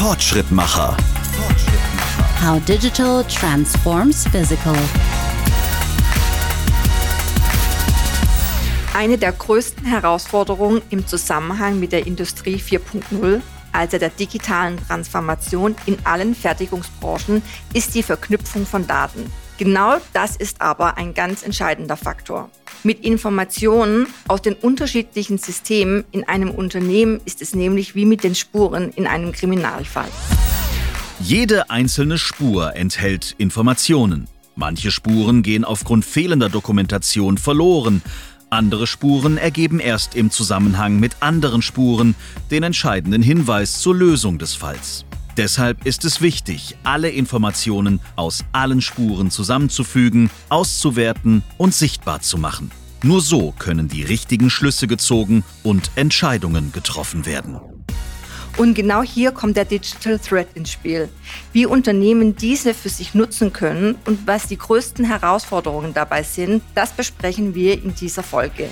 Fortschrittmacher. How digital transforms physical. Eine der größten Herausforderungen im Zusammenhang mit der Industrie 4.0, also der digitalen Transformation in allen Fertigungsbranchen, ist die Verknüpfung von Daten. Genau das ist aber ein ganz entscheidender Faktor. Mit Informationen aus den unterschiedlichen Systemen in einem Unternehmen ist es nämlich wie mit den Spuren in einem Kriminalfall. Jede einzelne Spur enthält Informationen. Manche Spuren gehen aufgrund fehlender Dokumentation verloren. Andere Spuren ergeben erst im Zusammenhang mit anderen Spuren den entscheidenden Hinweis zur Lösung des Falls. Deshalb ist es wichtig, alle Informationen aus allen Spuren zusammenzufügen, auszuwerten und sichtbar zu machen. Nur so können die richtigen Schlüsse gezogen und Entscheidungen getroffen werden. Und genau hier kommt der Digital Thread ins Spiel. Wie Unternehmen diese für sich nutzen können und was die größten Herausforderungen dabei sind, das besprechen wir in dieser Folge.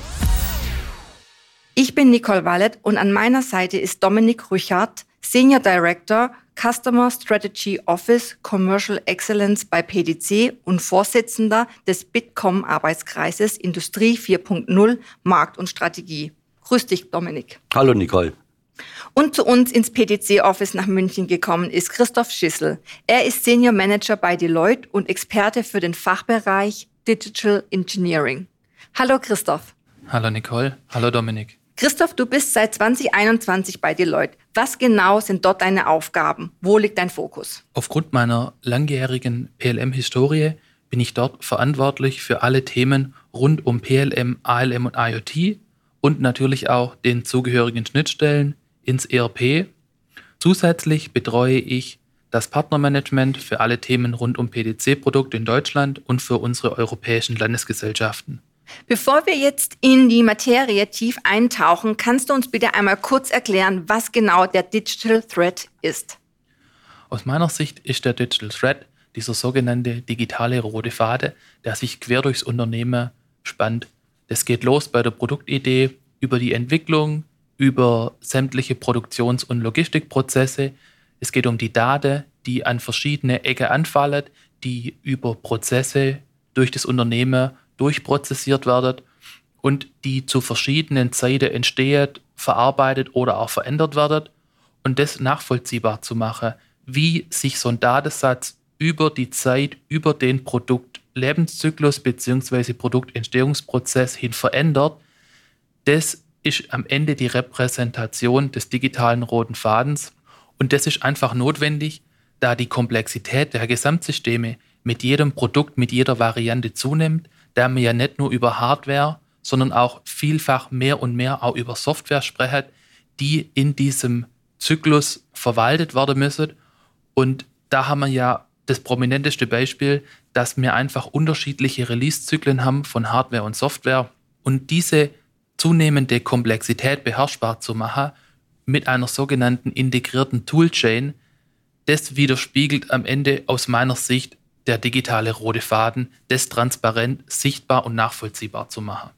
Ich bin Nicole Wallet und an meiner Seite ist Dominik Rüchert, Senior Director Customer Strategy Office Commercial Excellence bei PDC und Vorsitzender des Bitkom Arbeitskreises Industrie 4.0 Markt und Strategie. Grüß dich, Dominik. Hallo, Nicole. Und zu uns ins PDC-Office nach München gekommen ist Christoph Schissel. Er ist Senior Manager bei Deloitte und Experte für den Fachbereich Digital Engineering. Hallo Christoph. Hallo Nicole. Hallo Dominik. Christoph, du bist seit 2021 bei Deloitte. Was genau sind dort deine Aufgaben? Wo liegt dein Fokus? Aufgrund meiner langjährigen PLM-Historie bin ich dort verantwortlich für alle Themen rund um PLM, ALM und IoT und natürlich auch den zugehörigen Schnittstellen ins ERP. Zusätzlich betreue ich das Partnermanagement für alle Themen rund um PDC-Produkte in Deutschland und für unsere europäischen Landesgesellschaften. Bevor wir jetzt in die Materie tief eintauchen, kannst du uns bitte einmal kurz erklären, was genau der Digital Thread ist? Aus meiner Sicht ist der Digital Thread dieser sogenannte digitale rote Faden, der sich quer durchs Unternehmen spannt. Das geht los bei der Produktidee, über die Entwicklung, über sämtliche Produktions- und Logistikprozesse. Es geht um die Daten, die an verschiedene Ecken anfallen, die über Prozesse durch das Unternehmen durchprozessiert werden und die zu verschiedenen Zeiten entsteht, verarbeitet oder auch verändert werden und das nachvollziehbar zu machen, wie sich so ein Datensatz über die Zeit, über den Produktlebenszyklus bzw. Produktentstehungsprozess hin verändert, das ist am Ende die Repräsentation des digitalen roten Fadens und das ist einfach notwendig, da die Komplexität der Gesamtsysteme mit jedem Produkt, mit jeder Variante zunimmt, da wir ja nicht nur über Hardware, sondern auch vielfach mehr und mehr auch über Software sprechen, die in diesem Zyklus verwaltet werden müssen. Und da haben wir ja das prominenteste Beispiel, dass wir einfach unterschiedliche Release-Zyklen haben von Hardware und Software. Und diese zunehmende Komplexität beherrschbar zu machen mit einer sogenannten integrierten Toolchain, das widerspiegelt am Ende aus meiner Sicht der digitale rote Faden, das transparent, sichtbar und nachvollziehbar zu machen.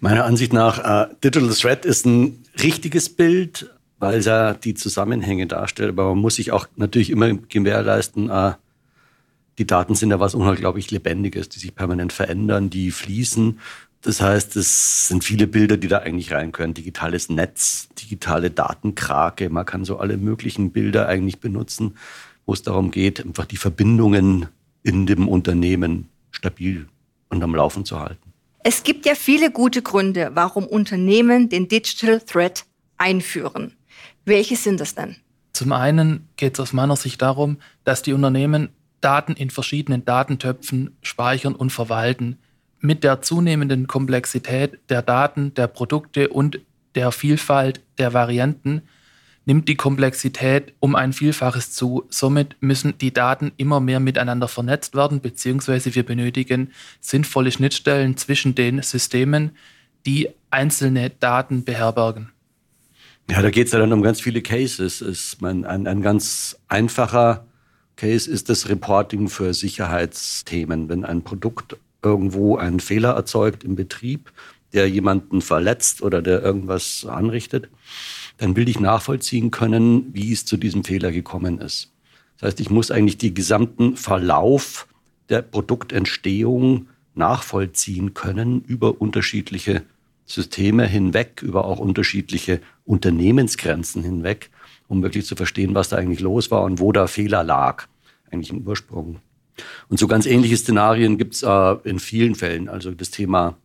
Meiner Ansicht nach, äh, Digital Thread ist ein richtiges Bild, weil es ja die Zusammenhänge darstellt. Aber man muss sich auch natürlich immer gewährleisten, äh, die Daten sind ja was unglaublich Lebendiges, die sich permanent verändern, die fließen. Das heißt, es sind viele Bilder, die da eigentlich rein können. Digitales Netz, digitale Datenkrake. Man kann so alle möglichen Bilder eigentlich benutzen, wo es darum geht, einfach die Verbindungen in dem Unternehmen stabil und am Laufen zu halten. Es gibt ja viele gute Gründe, warum Unternehmen den Digital Thread einführen. Welche sind das denn? Zum einen geht es aus meiner Sicht darum, dass die Unternehmen Daten in verschiedenen Datentöpfen speichern und verwalten. Mit der zunehmenden Komplexität der Daten, der Produkte und der Vielfalt der Varianten nimmt die Komplexität um ein Vielfaches zu. Somit müssen die Daten immer mehr miteinander vernetzt werden, beziehungsweise wir benötigen sinnvolle Schnittstellen zwischen den Systemen, die einzelne Daten beherbergen. Ja, da geht es ja dann um ganz viele Cases. Ist mein, ein, ein ganz einfacher Case ist das Reporting für Sicherheitsthemen. Wenn ein Produkt irgendwo einen Fehler erzeugt im Betrieb, der jemanden verletzt oder der irgendwas anrichtet, dann will ich nachvollziehen können, wie es zu diesem Fehler gekommen ist. Das heißt, ich muss eigentlich den gesamten Verlauf der Produktentstehung nachvollziehen können über unterschiedliche Systeme hinweg, über auch unterschiedliche Unternehmensgrenzen hinweg, um wirklich zu verstehen, was da eigentlich los war und wo da Fehler lag, eigentlich im Ursprung. Und so ganz ähnliche Szenarien gibt es äh, in vielen Fällen. Also das Thema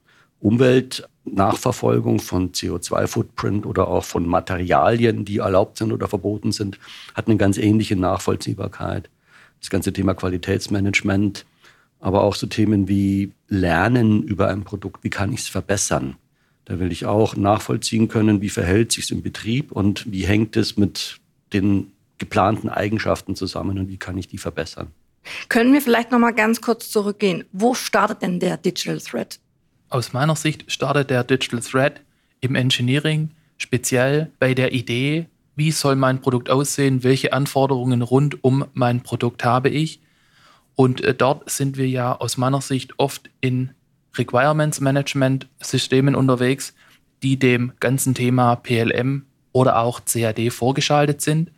Umweltnachverfolgung von CO2-Footprint oder auch von Materialien, die erlaubt sind oder verboten sind, hat eine ganz ähnliche Nachvollziehbarkeit. Das ganze Thema Qualitätsmanagement, aber auch so Themen wie Lernen über ein Produkt, wie kann ich es verbessern? Da will ich auch nachvollziehen können, wie verhält sich es im Betrieb und wie hängt es mit den geplanten Eigenschaften zusammen und wie kann ich die verbessern. Können wir vielleicht noch mal ganz kurz zurückgehen? Wo startet denn der Digital Thread? Aus meiner Sicht startet der Digital Thread im Engineering speziell bei der Idee, wie soll mein Produkt aussehen, welche Anforderungen rund um mein Produkt habe ich. Und äh, dort sind wir ja aus meiner Sicht oft in Requirements Management Systemen unterwegs, die dem ganzen Thema PLM oder auch CAD vorgeschaltet sind.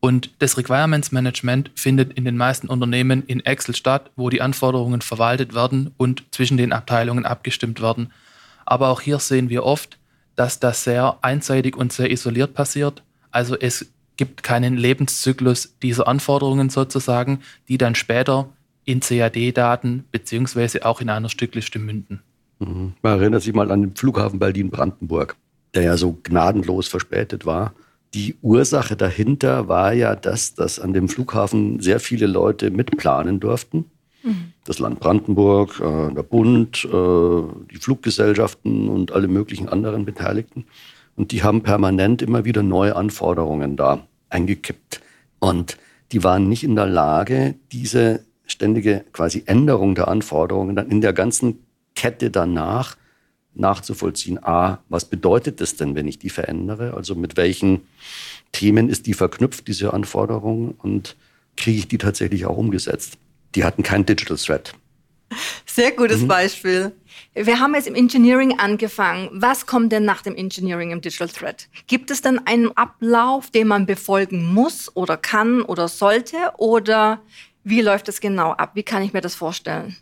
Und das Requirements Management findet in den meisten Unternehmen in Excel statt, wo die Anforderungen verwaltet werden und zwischen den Abteilungen abgestimmt werden. Aber auch hier sehen wir oft, dass das sehr einseitig und sehr isoliert passiert. Also es gibt keinen Lebenszyklus dieser Anforderungen sozusagen, die dann später in CAD-Daten beziehungsweise auch in einer Stückliste münden. Mhm. Man erinnert sich mal an den Flughafen Berlin-Brandenburg, der ja so gnadenlos verspätet war. Die Ursache dahinter war ja das, dass an dem Flughafen sehr viele Leute mitplanen durften. Mhm. Das Land Brandenburg, äh, der Bund, äh, die Fluggesellschaften und alle möglichen anderen Beteiligten. Und die haben permanent immer wieder neue Anforderungen da eingekippt. Und die waren nicht in der Lage, diese ständige quasi Änderung der Anforderungen dann in der ganzen Kette danach nachzuvollziehen. A, was bedeutet das denn, wenn ich die verändere? Also mit welchen Themen ist die verknüpft, diese Anforderung? Und kriege ich die tatsächlich auch umgesetzt? Die hatten kein Digital Thread. Sehr gutes mhm. Beispiel. Wir haben jetzt im Engineering angefangen. Was kommt denn nach dem Engineering im Digital Thread? Gibt es dann einen Ablauf, den man befolgen muss oder kann oder sollte? Oder wie läuft es genau ab? Wie kann ich mir das vorstellen?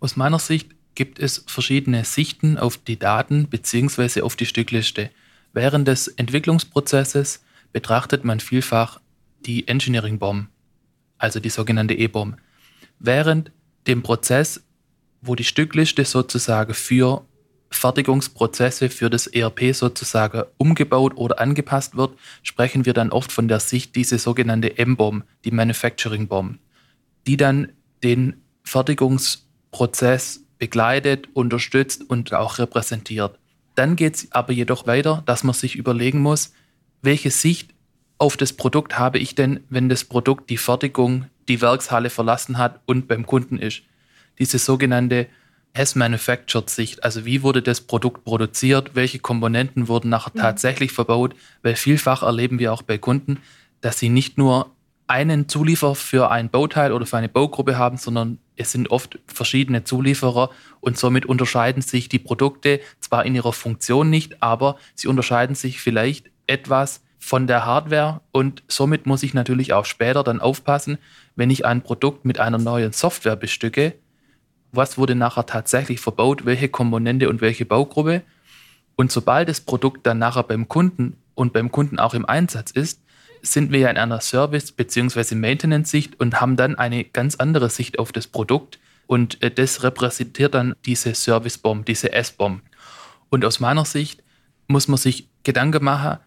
Aus meiner Sicht gibt es verschiedene Sichten auf die Daten bzw. auf die Stückliste. Während des Entwicklungsprozesses betrachtet man vielfach die Engineering Bomb, also die sogenannte E-Bomb. Während dem Prozess, wo die Stückliste sozusagen für Fertigungsprozesse für das ERP sozusagen umgebaut oder angepasst wird, sprechen wir dann oft von der Sicht diese sogenannte M-Bomb, die Manufacturing Bomb, die dann den Fertigungsprozess begleitet, unterstützt und auch repräsentiert. Dann geht es aber jedoch weiter, dass man sich überlegen muss, welche Sicht auf das Produkt habe ich denn, wenn das Produkt die Fertigung, die Werkshalle verlassen hat und beim Kunden ist. Diese sogenannte has manufactured Sicht, also wie wurde das Produkt produziert, welche Komponenten wurden nachher mhm. tatsächlich verbaut, weil vielfach erleben wir auch bei Kunden, dass sie nicht nur einen Zulieferer für ein Bauteil oder für eine Baugruppe haben, sondern es sind oft verschiedene Zulieferer und somit unterscheiden sich die Produkte zwar in ihrer Funktion nicht, aber sie unterscheiden sich vielleicht etwas von der Hardware und somit muss ich natürlich auch später dann aufpassen, wenn ich ein Produkt mit einer neuen Software bestücke, was wurde nachher tatsächlich verbaut, welche Komponente und welche Baugruppe. Und sobald das Produkt dann nachher beim Kunden und beim Kunden auch im Einsatz ist, sind wir ja in einer Service- bzw. Maintenance-Sicht und haben dann eine ganz andere Sicht auf das Produkt. Und äh, das repräsentiert dann diese Service-Bomb, diese S-Bomb. Und aus meiner Sicht muss man sich Gedanken machen,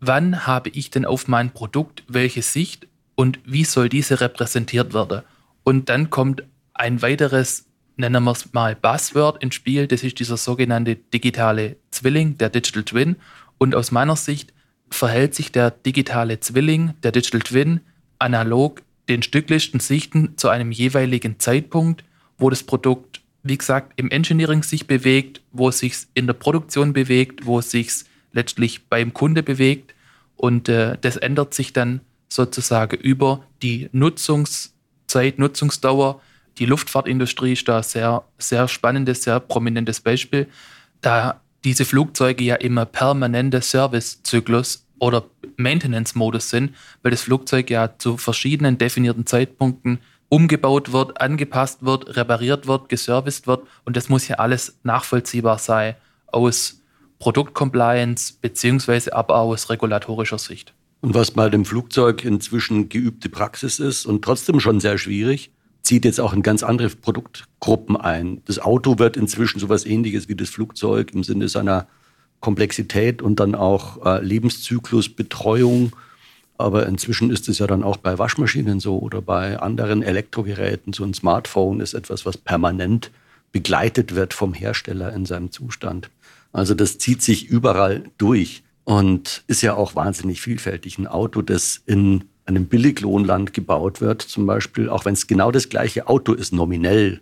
wann habe ich denn auf mein Produkt welche Sicht und wie soll diese repräsentiert werden. Und dann kommt ein weiteres nennen wir es mal Buzzword ins Spiel. Das ist dieser sogenannte digitale Zwilling, der Digital Twin. Und aus meiner Sicht verhält sich der digitale Zwilling, der Digital Twin, analog den Stücklistensichten zu einem jeweiligen Zeitpunkt, wo das Produkt, wie gesagt, im Engineering sich bewegt, wo es sich in der Produktion bewegt, wo es sich letztlich beim Kunde bewegt. Und äh, das ändert sich dann sozusagen über die Nutzungszeit, Nutzungsdauer die Luftfahrtindustrie ist da sehr, sehr spannendes, sehr prominentes Beispiel. Da diese Flugzeuge ja immer permanente Servicezyklus oder Maintenance-Modus sind, weil das Flugzeug ja zu verschiedenen definierten Zeitpunkten umgebaut wird, angepasst wird, repariert wird, geserviced wird und das muss ja alles nachvollziehbar sein aus Produktcompliance beziehungsweise aber aus regulatorischer Sicht. Und was bei dem Flugzeug inzwischen geübte Praxis ist und trotzdem schon sehr schwierig, zieht jetzt auch in ganz andere Produktgruppen ein. Das Auto wird inzwischen sowas ähnliches wie das Flugzeug im Sinne seiner Komplexität und dann auch äh, Lebenszyklusbetreuung. Aber inzwischen ist es ja dann auch bei Waschmaschinen so oder bei anderen Elektrogeräten. So ein Smartphone ist etwas, was permanent begleitet wird vom Hersteller in seinem Zustand. Also das zieht sich überall durch und ist ja auch wahnsinnig vielfältig. Ein Auto, das in einem Billiglohnland gebaut wird, zum Beispiel, auch wenn es genau das gleiche Auto ist, nominell,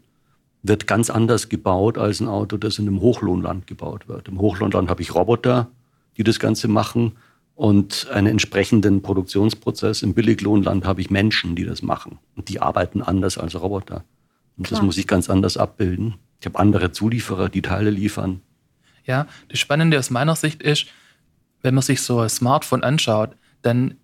wird ganz anders gebaut als ein Auto, das in einem Hochlohnland gebaut wird. Im Hochlohnland habe ich Roboter, die das Ganze machen und einen entsprechenden Produktionsprozess. Im Billiglohnland habe ich Menschen, die das machen. Und die arbeiten anders als Roboter. Und Klar. das muss ich ganz anders abbilden. Ich habe andere Zulieferer, die Teile liefern. Ja, das Spannende aus meiner Sicht ist, wenn man sich so ein Smartphone anschaut, dann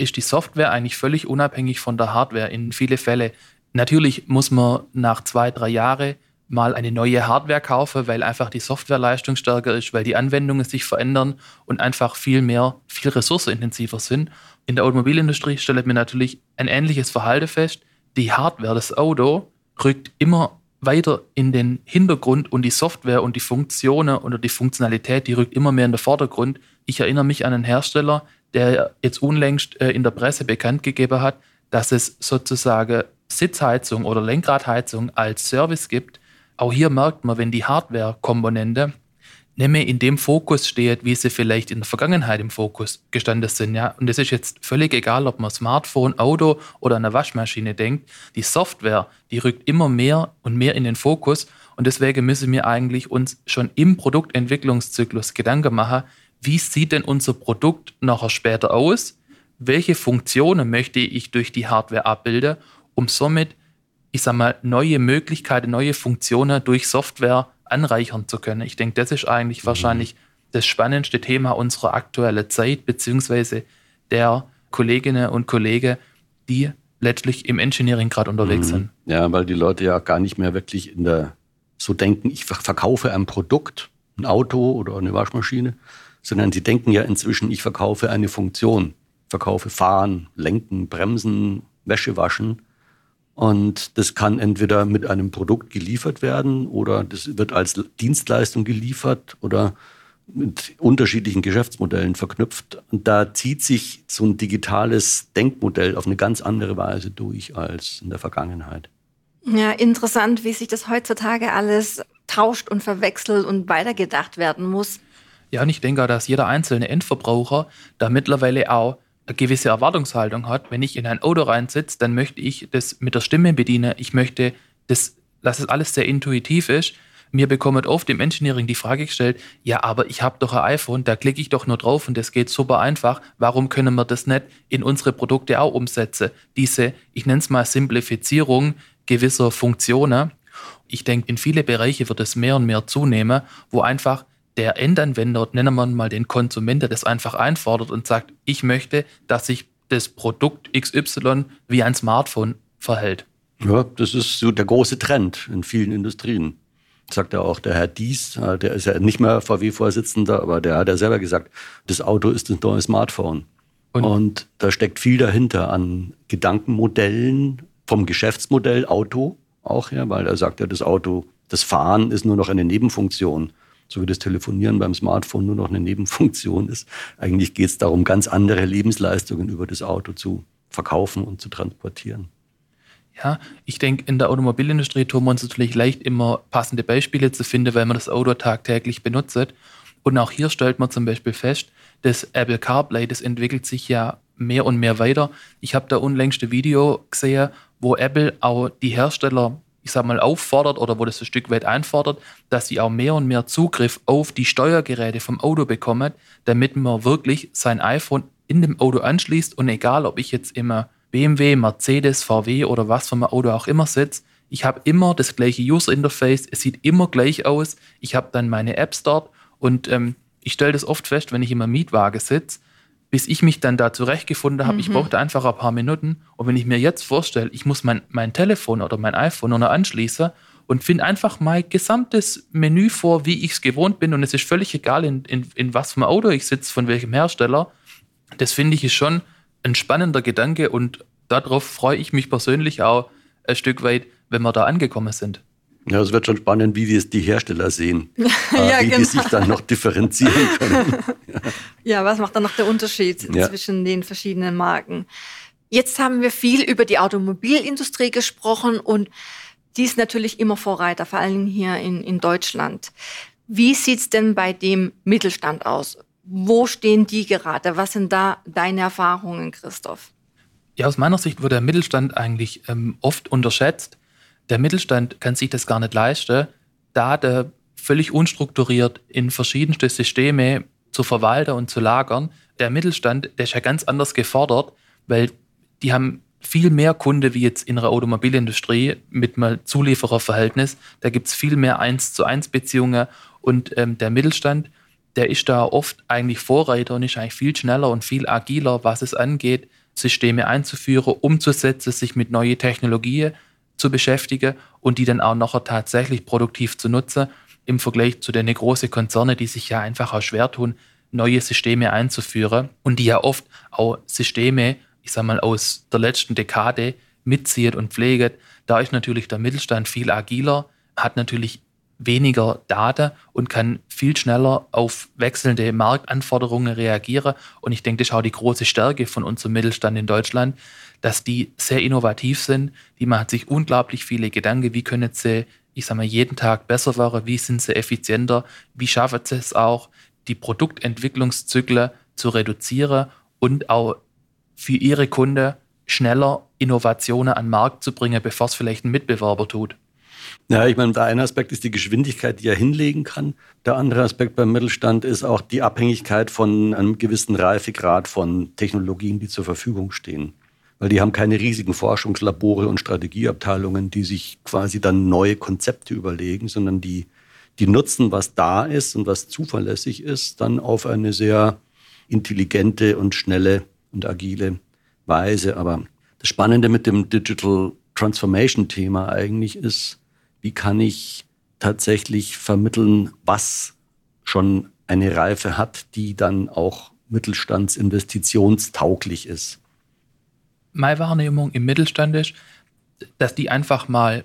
ist die Software eigentlich völlig unabhängig von der Hardware in viele Fälle. Natürlich muss man nach zwei, drei Jahren mal eine neue Hardware kaufen, weil einfach die Softwareleistung stärker ist, weil die Anwendungen sich verändern und einfach viel mehr, viel ressourcenintensiver sind. In der Automobilindustrie stellt mir natürlich ein ähnliches Verhalten fest. Die Hardware, das Auto, rückt immer weiter in den Hintergrund und die Software und die Funktionen oder die Funktionalität, die rückt immer mehr in den Vordergrund. Ich erinnere mich an einen Hersteller, der jetzt unlängst äh, in der Presse bekannt gegeben hat, dass es sozusagen Sitzheizung oder Lenkradheizung als Service gibt. Auch hier merkt man, wenn die Hardware-Komponente nicht mehr in dem Fokus steht, wie sie vielleicht in der Vergangenheit im Fokus gestanden sind. Ja? Und es ist jetzt völlig egal, ob man Smartphone, Auto oder eine Waschmaschine denkt. Die Software, die rückt immer mehr und mehr in den Fokus. Und deswegen müssen wir eigentlich uns schon im Produktentwicklungszyklus Gedanken machen, wie sieht denn unser Produkt nachher später aus? Welche Funktionen möchte ich durch die Hardware abbilden, um somit, ich sag mal, neue Möglichkeiten, neue Funktionen durch Software anreichern zu können? Ich denke, das ist eigentlich mhm. wahrscheinlich das spannendste Thema unserer aktuellen Zeit, beziehungsweise der Kolleginnen und Kollegen, die letztlich im Engineering gerade unterwegs mhm. sind. Ja, weil die Leute ja gar nicht mehr wirklich in der so denken, ich verkaufe ein Produkt, ein Auto oder eine Waschmaschine, sondern sie denken ja inzwischen, ich verkaufe eine Funktion, verkaufe Fahren, Lenken, Bremsen, Wäsche waschen. Und das kann entweder mit einem Produkt geliefert werden oder das wird als Dienstleistung geliefert oder mit unterschiedlichen Geschäftsmodellen verknüpft. Und da zieht sich so ein digitales Denkmodell auf eine ganz andere Weise durch als in der Vergangenheit. Ja, interessant, wie sich das heutzutage alles tauscht und verwechselt und weitergedacht werden muss. Ja, und ich denke auch, dass jeder einzelne Endverbraucher da mittlerweile auch eine gewisse Erwartungshaltung hat. Wenn ich in ein Auto reinsitze, dann möchte ich das mit der Stimme bedienen. Ich möchte, das, dass es alles sehr intuitiv ist. Mir bekommt oft im Engineering die Frage gestellt, ja, aber ich habe doch ein iPhone, da klicke ich doch nur drauf und das geht super einfach. Warum können wir das nicht in unsere Produkte auch umsetzen? Diese, ich nenne es mal Simplifizierung gewisser Funktionen. Ich denke, in viele Bereiche wird es mehr und mehr zunehmen, wo einfach der Endanwender, nennen wir mal den Konsument, der das einfach einfordert und sagt, ich möchte, dass sich das Produkt XY wie ein Smartphone verhält. Ja, das ist so der große Trend in vielen Industrien. Sagt ja auch der Herr Dies, äh, der ist ja nicht mehr VW-Vorsitzender, aber der hat ja selber gesagt, das Auto ist das neue Smartphone. Und, und da steckt viel dahinter an Gedankenmodellen vom Geschäftsmodell Auto auch, ja, weil er sagt ja, das Auto, das Fahren ist nur noch eine Nebenfunktion so wie das Telefonieren beim Smartphone nur noch eine Nebenfunktion ist. Eigentlich geht es darum, ganz andere Lebensleistungen über das Auto zu verkaufen und zu transportieren. Ja, ich denke, in der Automobilindustrie tun wir uns natürlich leicht immer passende Beispiele zu finden, weil man das Auto tagtäglich benutzt. Und auch hier stellt man zum Beispiel fest, das Apple CarPlay, das entwickelt sich ja mehr und mehr weiter. Ich habe da unlängste Video gesehen, wo Apple auch die Hersteller ich sag mal, auffordert oder wo das ein Stück weit einfordert, dass sie auch mehr und mehr Zugriff auf die Steuergeräte vom Auto bekommen, damit man wirklich sein iPhone in dem Auto anschließt und egal, ob ich jetzt immer BMW, Mercedes, VW oder was für ein Auto auch immer sitze, ich habe immer das gleiche User Interface, es sieht immer gleich aus, ich habe dann meine Apps dort Und ähm, ich stelle das oft fest, wenn ich im Mietwagen sitze, bis ich mich dann da zurechtgefunden habe. Mhm. Ich brauchte einfach ein paar Minuten. Und wenn ich mir jetzt vorstelle, ich muss mein, mein Telefon oder mein iPhone noch anschließen und finde einfach mein gesamtes Menü vor, wie ich es gewohnt bin. Und es ist völlig egal, in, in, in was für einem Auto ich sitze, von welchem Hersteller. Das finde ich ist schon ein spannender Gedanke und darauf freue ich mich persönlich auch ein Stück weit, wenn wir da angekommen sind. Ja, es wird schon spannend, wie es die Hersteller sehen, ja, wie genau. die sich dann noch differenzieren können. ja. ja, was macht dann noch der Unterschied ja. zwischen den verschiedenen Marken? Jetzt haben wir viel über die Automobilindustrie gesprochen und die ist natürlich immer Vorreiter, vor allem hier in, in Deutschland. Wie sieht's denn bei dem Mittelstand aus? Wo stehen die gerade? Was sind da deine Erfahrungen, Christoph? Ja, aus meiner Sicht wird der Mittelstand eigentlich ähm, oft unterschätzt. Der Mittelstand kann sich das gar nicht leisten, Daten völlig unstrukturiert in verschiedenste Systeme zu verwalten und zu lagern. Der Mittelstand, der ist ja ganz anders gefordert, weil die haben viel mehr Kunde wie jetzt in der Automobilindustrie mit einem Zuliefererverhältnis. Da gibt es viel mehr Eins zu eins Beziehungen und ähm, der Mittelstand, der ist da oft eigentlich Vorreiter und ist eigentlich viel schneller und viel agiler, was es angeht, Systeme einzuführen, umzusetzen, sich mit neuen Technologien zu beschäftigen und die dann auch nachher tatsächlich produktiv zu nutzen, im Vergleich zu den großen Konzernen, die sich ja einfach auch schwer tun, neue Systeme einzuführen und die ja oft auch Systeme, ich sag mal, aus der letzten Dekade mitzieht und pflegt. Da ist natürlich der Mittelstand viel agiler, hat natürlich weniger Daten und kann viel schneller auf wechselnde Marktanforderungen reagieren. Und ich denke, das ist auch die große Stärke von unserem Mittelstand in Deutschland, dass die sehr innovativ sind. Die machen sich unglaublich viele Gedanken, wie können sie, ich sage mal, jeden Tag besser werden, wie sind sie effizienter, wie schaffen sie es auch, die Produktentwicklungszyklen zu reduzieren und auch für ihre Kunden schneller Innovationen an den Markt zu bringen, bevor es vielleicht ein Mitbewerber tut. Ja, ich meine, der eine Aspekt ist die Geschwindigkeit, die er hinlegen kann. Der andere Aspekt beim Mittelstand ist auch die Abhängigkeit von einem gewissen Reifegrad von Technologien, die zur Verfügung stehen. Weil die haben keine riesigen Forschungslabore und Strategieabteilungen, die sich quasi dann neue Konzepte überlegen, sondern die, die nutzen, was da ist und was zuverlässig ist, dann auf eine sehr intelligente und schnelle und agile Weise. Aber das Spannende mit dem Digital Transformation Thema eigentlich ist, wie kann ich tatsächlich vermitteln, was schon eine Reife hat, die dann auch mittelstandsinvestitionstauglich ist. Meine Wahrnehmung im Mittelstand ist, dass die einfach mal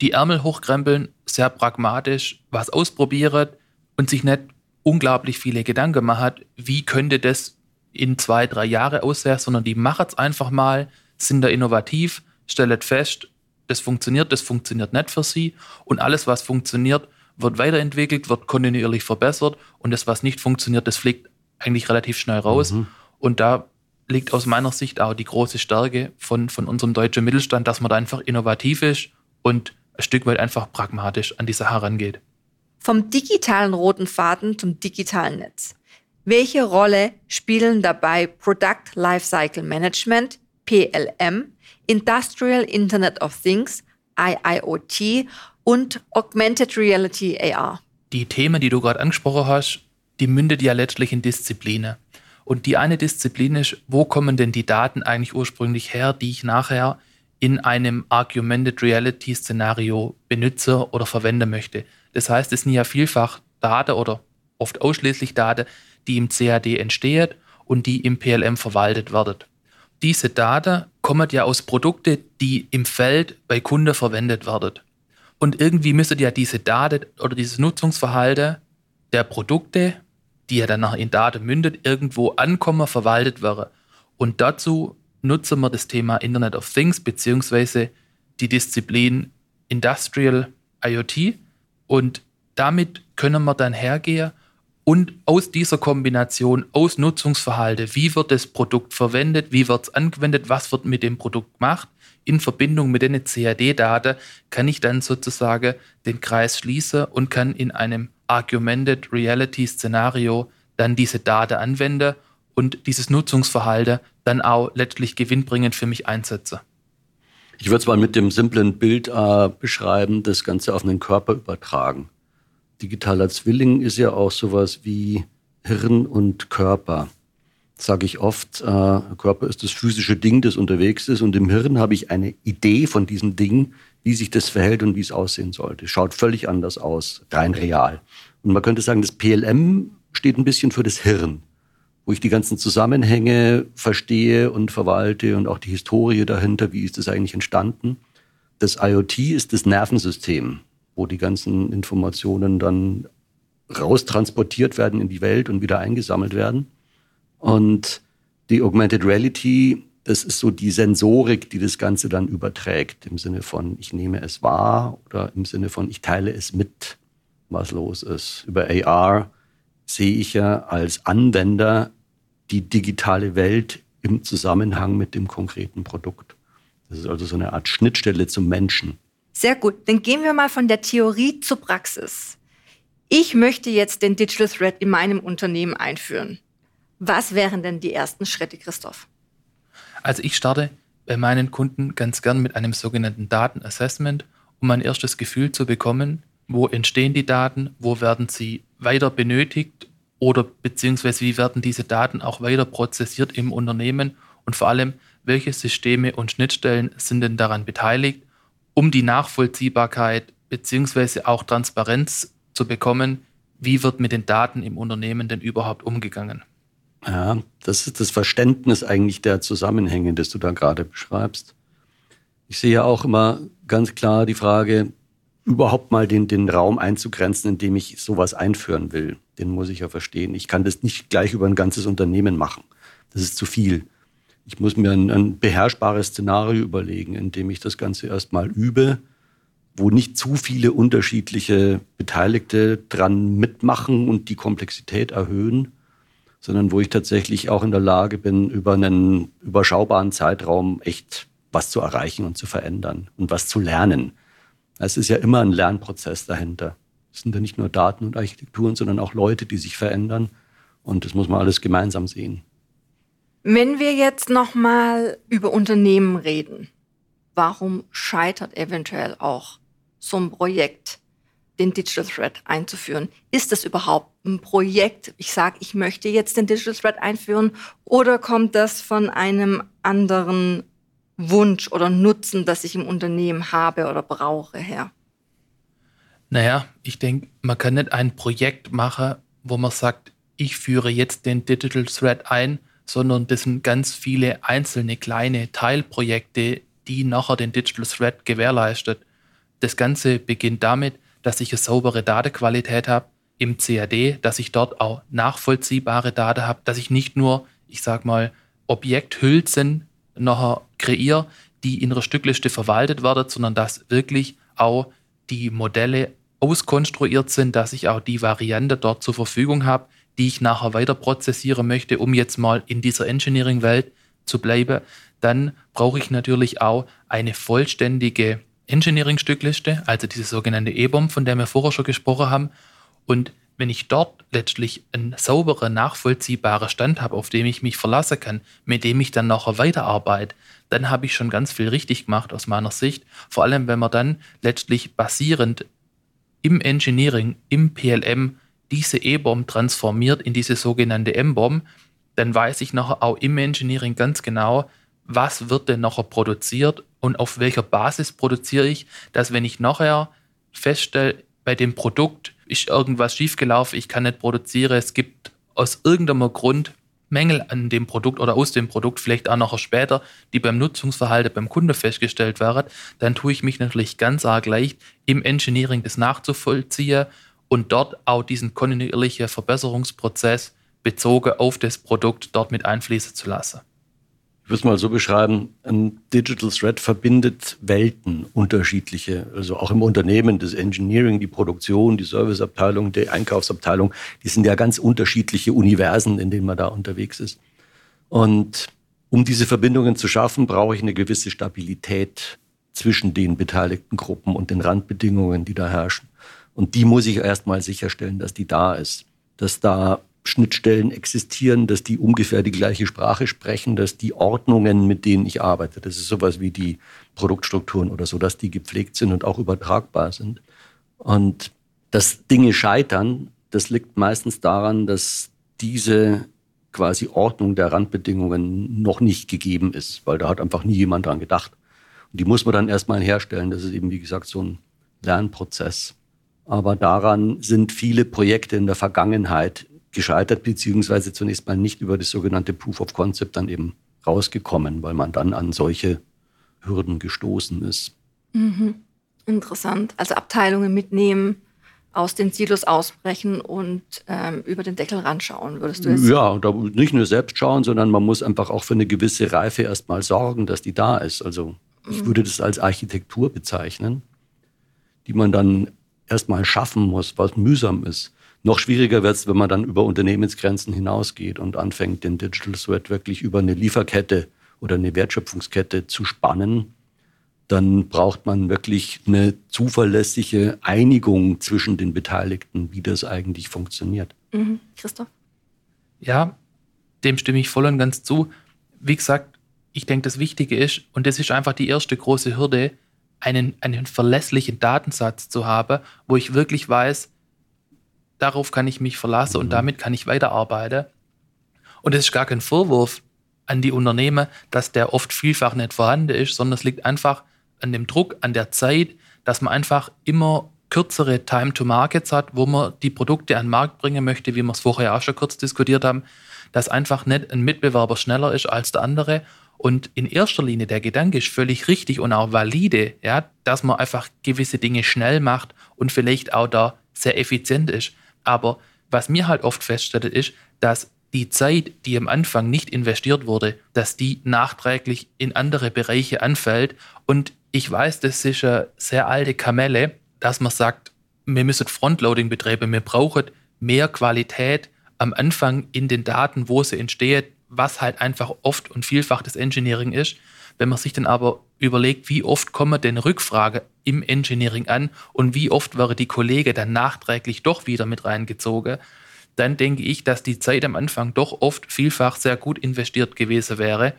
die Ärmel hochkrempeln, sehr pragmatisch was ausprobieren und sich nicht unglaublich viele Gedanken machen, wie könnte das in zwei, drei Jahre aussehen, sondern die machen es einfach mal, sind da innovativ, stellen fest, das funktioniert, das funktioniert nicht für sie. Und alles, was funktioniert, wird weiterentwickelt, wird kontinuierlich verbessert. Und das, was nicht funktioniert, das fliegt eigentlich relativ schnell raus. Mhm. Und da liegt aus meiner Sicht auch die große Stärke von, von unserem deutschen Mittelstand, dass man da einfach innovativ ist und ein Stück weit einfach pragmatisch an die Sache herangeht. Vom digitalen roten Faden zum digitalen Netz. Welche Rolle spielen dabei Product Lifecycle Management, PLM, Industrial Internet of Things, IIoT und Augmented Reality AR. Die Themen, die du gerade angesprochen hast, die mündet ja letztlich in Disziplinen. Und die eine Disziplin ist, wo kommen denn die Daten eigentlich ursprünglich her, die ich nachher in einem Augmented Reality Szenario benutze oder verwenden möchte. Das heißt, es sind ja vielfach Daten oder oft ausschließlich Daten, die im CAD entstehen und die im PLM verwaltet werden diese Daten kommen ja aus Produkten, die im Feld bei Kunden verwendet werden. Und irgendwie müsste ja diese Daten oder dieses Nutzungsverhalten der Produkte, die ja dann in Daten mündet, irgendwo ankommen, verwaltet werden. Und dazu nutzen wir das Thema Internet of Things beziehungsweise die Disziplin Industrial IoT. Und damit können wir dann hergehen und aus dieser Kombination aus Nutzungsverhalten, wie wird das Produkt verwendet, wie wird es angewendet, was wird mit dem Produkt gemacht, in Verbindung mit den CAD-Daten, kann ich dann sozusagen den Kreis schließen und kann in einem Augmented Reality Szenario dann diese Daten anwenden und dieses Nutzungsverhalten dann auch letztlich gewinnbringend für mich einsetzen. Ich würde es mal mit dem simplen Bild äh, beschreiben, das Ganze auf einen Körper übertragen. Digitaler Zwilling ist ja auch sowas wie Hirn und Körper. Sage ich oft, äh, Körper ist das physische Ding, das unterwegs ist und im Hirn habe ich eine Idee von diesem Ding, wie sich das verhält und wie es aussehen sollte. Schaut völlig anders aus, rein real. Und man könnte sagen, das PLM steht ein bisschen für das Hirn, wo ich die ganzen Zusammenhänge verstehe und verwalte und auch die Historie dahinter, wie ist das eigentlich entstanden. Das IoT ist das Nervensystem, wo die ganzen Informationen dann raustransportiert werden in die Welt und wieder eingesammelt werden. Und die Augmented Reality, das ist so die Sensorik, die das Ganze dann überträgt, im Sinne von, ich nehme es wahr oder im Sinne von, ich teile es mit, was los ist. Über AR sehe ich ja als Anwender die digitale Welt im Zusammenhang mit dem konkreten Produkt. Das ist also so eine Art Schnittstelle zum Menschen. Sehr gut. Dann gehen wir mal von der Theorie zur Praxis. Ich möchte jetzt den Digital Thread in meinem Unternehmen einführen. Was wären denn die ersten Schritte, Christoph? Also ich starte bei meinen Kunden ganz gern mit einem sogenannten Datenassessment, um ein erstes Gefühl zu bekommen, wo entstehen die Daten, wo werden sie weiter benötigt oder beziehungsweise wie werden diese Daten auch weiter prozessiert im Unternehmen und vor allem, welche Systeme und Schnittstellen sind denn daran beteiligt, um die Nachvollziehbarkeit beziehungsweise auch Transparenz zu bekommen, wie wird mit den Daten im Unternehmen denn überhaupt umgegangen. Ja, das ist das Verständnis eigentlich der Zusammenhänge, das du da gerade beschreibst. Ich sehe ja auch immer ganz klar die Frage, überhaupt mal den, den Raum einzugrenzen, in dem ich sowas einführen will. Den muss ich ja verstehen. Ich kann das nicht gleich über ein ganzes Unternehmen machen. Das ist zu viel. Ich muss mir ein, ein beherrschbares Szenario überlegen, in dem ich das Ganze erstmal übe, wo nicht zu viele unterschiedliche Beteiligte dran mitmachen und die Komplexität erhöhen, sondern wo ich tatsächlich auch in der Lage bin, über einen überschaubaren Zeitraum echt was zu erreichen und zu verändern und was zu lernen. Es ist ja immer ein Lernprozess dahinter. Es sind ja nicht nur Daten und Architekturen, sondern auch Leute, die sich verändern. Und das muss man alles gemeinsam sehen. Wenn wir jetzt nochmal über Unternehmen reden, warum scheitert eventuell auch so ein Projekt, den Digital Thread einzuführen? Ist das überhaupt ein Projekt? Ich sage, ich möchte jetzt den Digital Thread einführen oder kommt das von einem anderen Wunsch oder Nutzen, das ich im Unternehmen habe oder brauche, her? Naja, ich denke, man kann nicht ein Projekt machen, wo man sagt, ich führe jetzt den Digital Thread ein, sondern das sind ganz viele einzelne kleine Teilprojekte, die nachher den Digital Thread gewährleistet. Das Ganze beginnt damit, dass ich eine saubere Datenqualität habe im CAD, dass ich dort auch nachvollziehbare Daten habe, dass ich nicht nur, ich sag mal, Objekthülsen nachher kreiere, die in einer Stückliste verwaltet werden, sondern dass wirklich auch die Modelle auskonstruiert sind, dass ich auch die Variante dort zur Verfügung habe, die ich nachher weiter prozessieren möchte, um jetzt mal in dieser Engineering-Welt zu bleiben, dann brauche ich natürlich auch eine vollständige Engineering-Stückliste, also diese sogenannte E-Bomb, von der wir vorher schon gesprochen haben. Und wenn ich dort letztlich einen sauberen, nachvollziehbaren Stand habe, auf dem ich mich verlassen kann, mit dem ich dann nachher weiterarbeite, dann habe ich schon ganz viel richtig gemacht aus meiner Sicht. Vor allem, wenn man dann letztlich basierend im Engineering, im PLM diese E-Bomb transformiert in diese sogenannte M-Bomb, dann weiß ich nachher auch im Engineering ganz genau, was wird denn nachher produziert und auf welcher Basis produziere ich, dass wenn ich nachher feststelle, bei dem Produkt ist irgendwas schiefgelaufen, ich kann nicht produzieren, es gibt aus irgendeinem Grund Mängel an dem Produkt oder aus dem Produkt, vielleicht auch noch später, die beim Nutzungsverhalten beim Kunde festgestellt werden, dann tue ich mich natürlich ganz arg leicht, im Engineering das nachzuvollziehen und dort auch diesen kontinuierlichen Verbesserungsprozess bezogen auf das Produkt dort mit einfließen zu lassen ich würde es mal so beschreiben, ein Digital Thread verbindet Welten, unterschiedliche, also auch im Unternehmen, das Engineering, die Produktion, die Serviceabteilung, die Einkaufsabteilung, die sind ja ganz unterschiedliche Universen, in denen man da unterwegs ist. Und um diese Verbindungen zu schaffen, brauche ich eine gewisse Stabilität zwischen den beteiligten Gruppen und den Randbedingungen, die da herrschen. Und die muss ich erstmal sicherstellen, dass die da ist, dass da Schnittstellen existieren, dass die ungefähr die gleiche Sprache sprechen, dass die Ordnungen, mit denen ich arbeite, das ist sowas wie die Produktstrukturen oder so, dass die gepflegt sind und auch übertragbar sind. Und Dass Dinge scheitern, das liegt meistens daran, dass diese quasi Ordnung der Randbedingungen noch nicht gegeben ist, weil da hat einfach nie jemand dran gedacht. Und die muss man dann erstmal herstellen. Das ist eben, wie gesagt, so ein Lernprozess. Aber daran sind viele Projekte in der Vergangenheit gescheitert, beziehungsweise zunächst mal nicht über das sogenannte Proof of Concept dann eben rausgekommen, weil man dann an solche Hürden gestoßen ist. Mhm. Interessant. Also Abteilungen mitnehmen, aus den Silos ausbrechen und ähm, über den Deckel ranschauen, würdest du jetzt Ja, da nicht nur selbst schauen, sondern man muss einfach auch für eine gewisse Reife erstmal sorgen, dass die da ist. Also ich mhm. würde das als Architektur bezeichnen, die man dann erstmal schaffen muss, was mühsam ist. Noch schwieriger wird es, wenn man dann über Unternehmensgrenzen hinausgeht und anfängt, den Digital Thread wirklich über eine Lieferkette oder eine Wertschöpfungskette zu spannen dann braucht man wirklich eine zuverlässige Einigung zwischen den Beteiligten, wie das eigentlich funktioniert. Mhm. Christoph? Ja, dem stimme ich voll und ganz zu. Wie gesagt, ich denke, das Wichtige ist, und das ist einfach die erste große Hürde, einen, einen verlässlichen Datensatz zu haben, wo ich wirklich weiß, darauf kann ich mich verlassen mhm. und damit kann ich weiterarbeiten. Und es ist gar kein Vorwurf an die Unternehmen, dass der oft vielfach nicht vorhanden ist, sondern es liegt einfach an dem Druck, an der Zeit, dass man einfach immer kürzere Time-to-Markets hat, wo man die Produkte an den Markt bringen möchte, wie wir es vorher auch schon kurz diskutiert haben, dass einfach nicht ein Mitbewerber schneller ist als der andere. Und in erster Linie, der Gedanke ist völlig richtig und auch valide, ja, dass man einfach gewisse Dinge schnell macht und vielleicht auch da sehr effizient ist. Aber was mir halt oft feststellt, ist, dass die Zeit, die am Anfang nicht investiert wurde, dass die nachträglich in andere Bereiche anfällt und ich weiß, das ist eine sehr alte Kamelle, dass man sagt, wir müssen Frontloading betreiben, wir brauchen mehr Qualität am Anfang in den Daten, wo sie entsteht, was halt einfach oft und vielfach das Engineering ist. Wenn man sich dann aber überlegt, wie oft kommen denn Rückfrage im Engineering an und wie oft wäre die Kollege dann nachträglich doch wieder mit reingezogen, dann denke ich, dass die Zeit am Anfang doch oft vielfach sehr gut investiert gewesen wäre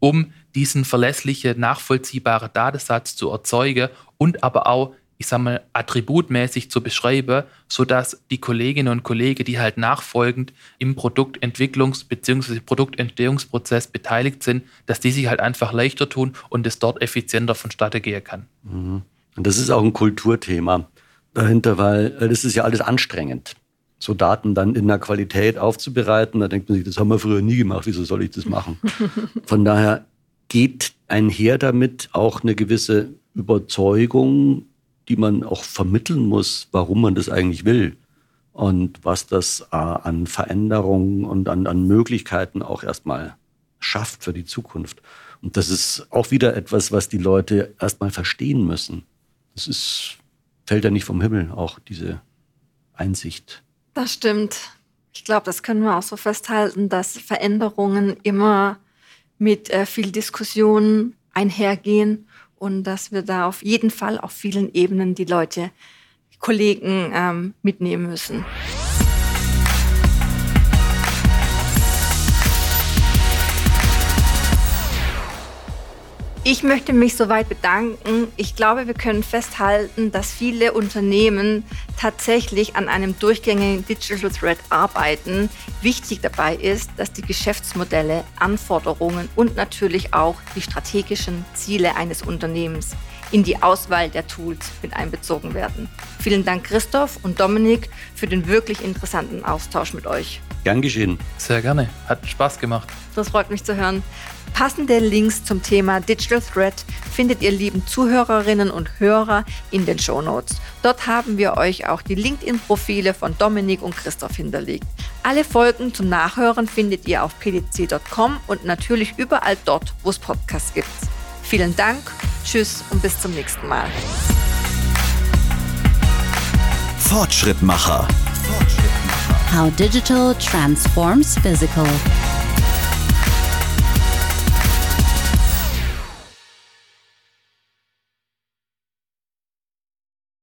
um diesen verlässlichen, nachvollziehbaren Datensatz zu erzeugen und aber auch, ich sag mal, attributmäßig zu beschreiben, sodass die Kolleginnen und Kollegen, die halt nachfolgend im Produktentwicklungs- bzw. Produktentstehungsprozess beteiligt sind, dass die sich halt einfach leichter tun und es dort effizienter vonstatten gehen kann. Mhm. Und das ist auch ein Kulturthema dahinter, weil das ist ja alles anstrengend so Daten dann in der Qualität aufzubereiten. Da denkt man sich, das haben wir früher nie gemacht, wieso soll ich das machen? Von daher geht einher damit auch eine gewisse Überzeugung, die man auch vermitteln muss, warum man das eigentlich will und was das äh, an Veränderungen und an, an Möglichkeiten auch erstmal schafft für die Zukunft. Und das ist auch wieder etwas, was die Leute erstmal verstehen müssen. Das ist, fällt ja nicht vom Himmel, auch diese Einsicht. Das stimmt. Ich glaube, das können wir auch so festhalten, dass Veränderungen immer mit äh, viel Diskussion einhergehen und dass wir da auf jeden Fall auf vielen Ebenen die Leute, die Kollegen ähm, mitnehmen müssen. Ich möchte mich soweit bedanken. Ich glaube, wir können festhalten, dass viele Unternehmen tatsächlich an einem durchgängigen Digital Thread arbeiten. Wichtig dabei ist, dass die Geschäftsmodelle, Anforderungen und natürlich auch die strategischen Ziele eines Unternehmens in die Auswahl der Tools mit einbezogen werden. Vielen Dank Christoph und Dominik für den wirklich interessanten Austausch mit euch. Gern geschehen. Sehr gerne. Hat Spaß gemacht. Das freut mich zu hören. Passende Links zum Thema Digital Threat findet ihr lieben Zuhörerinnen und Hörer in den Show Notes. Dort haben wir euch auch die LinkedIn-Profile von Dominik und Christoph hinterlegt. Alle Folgen zum Nachhören findet ihr auf pdc.com und natürlich überall dort, wo es Podcasts gibt. Vielen Dank, tschüss und bis zum nächsten Mal. Fortschrittmacher. How digital transforms physical.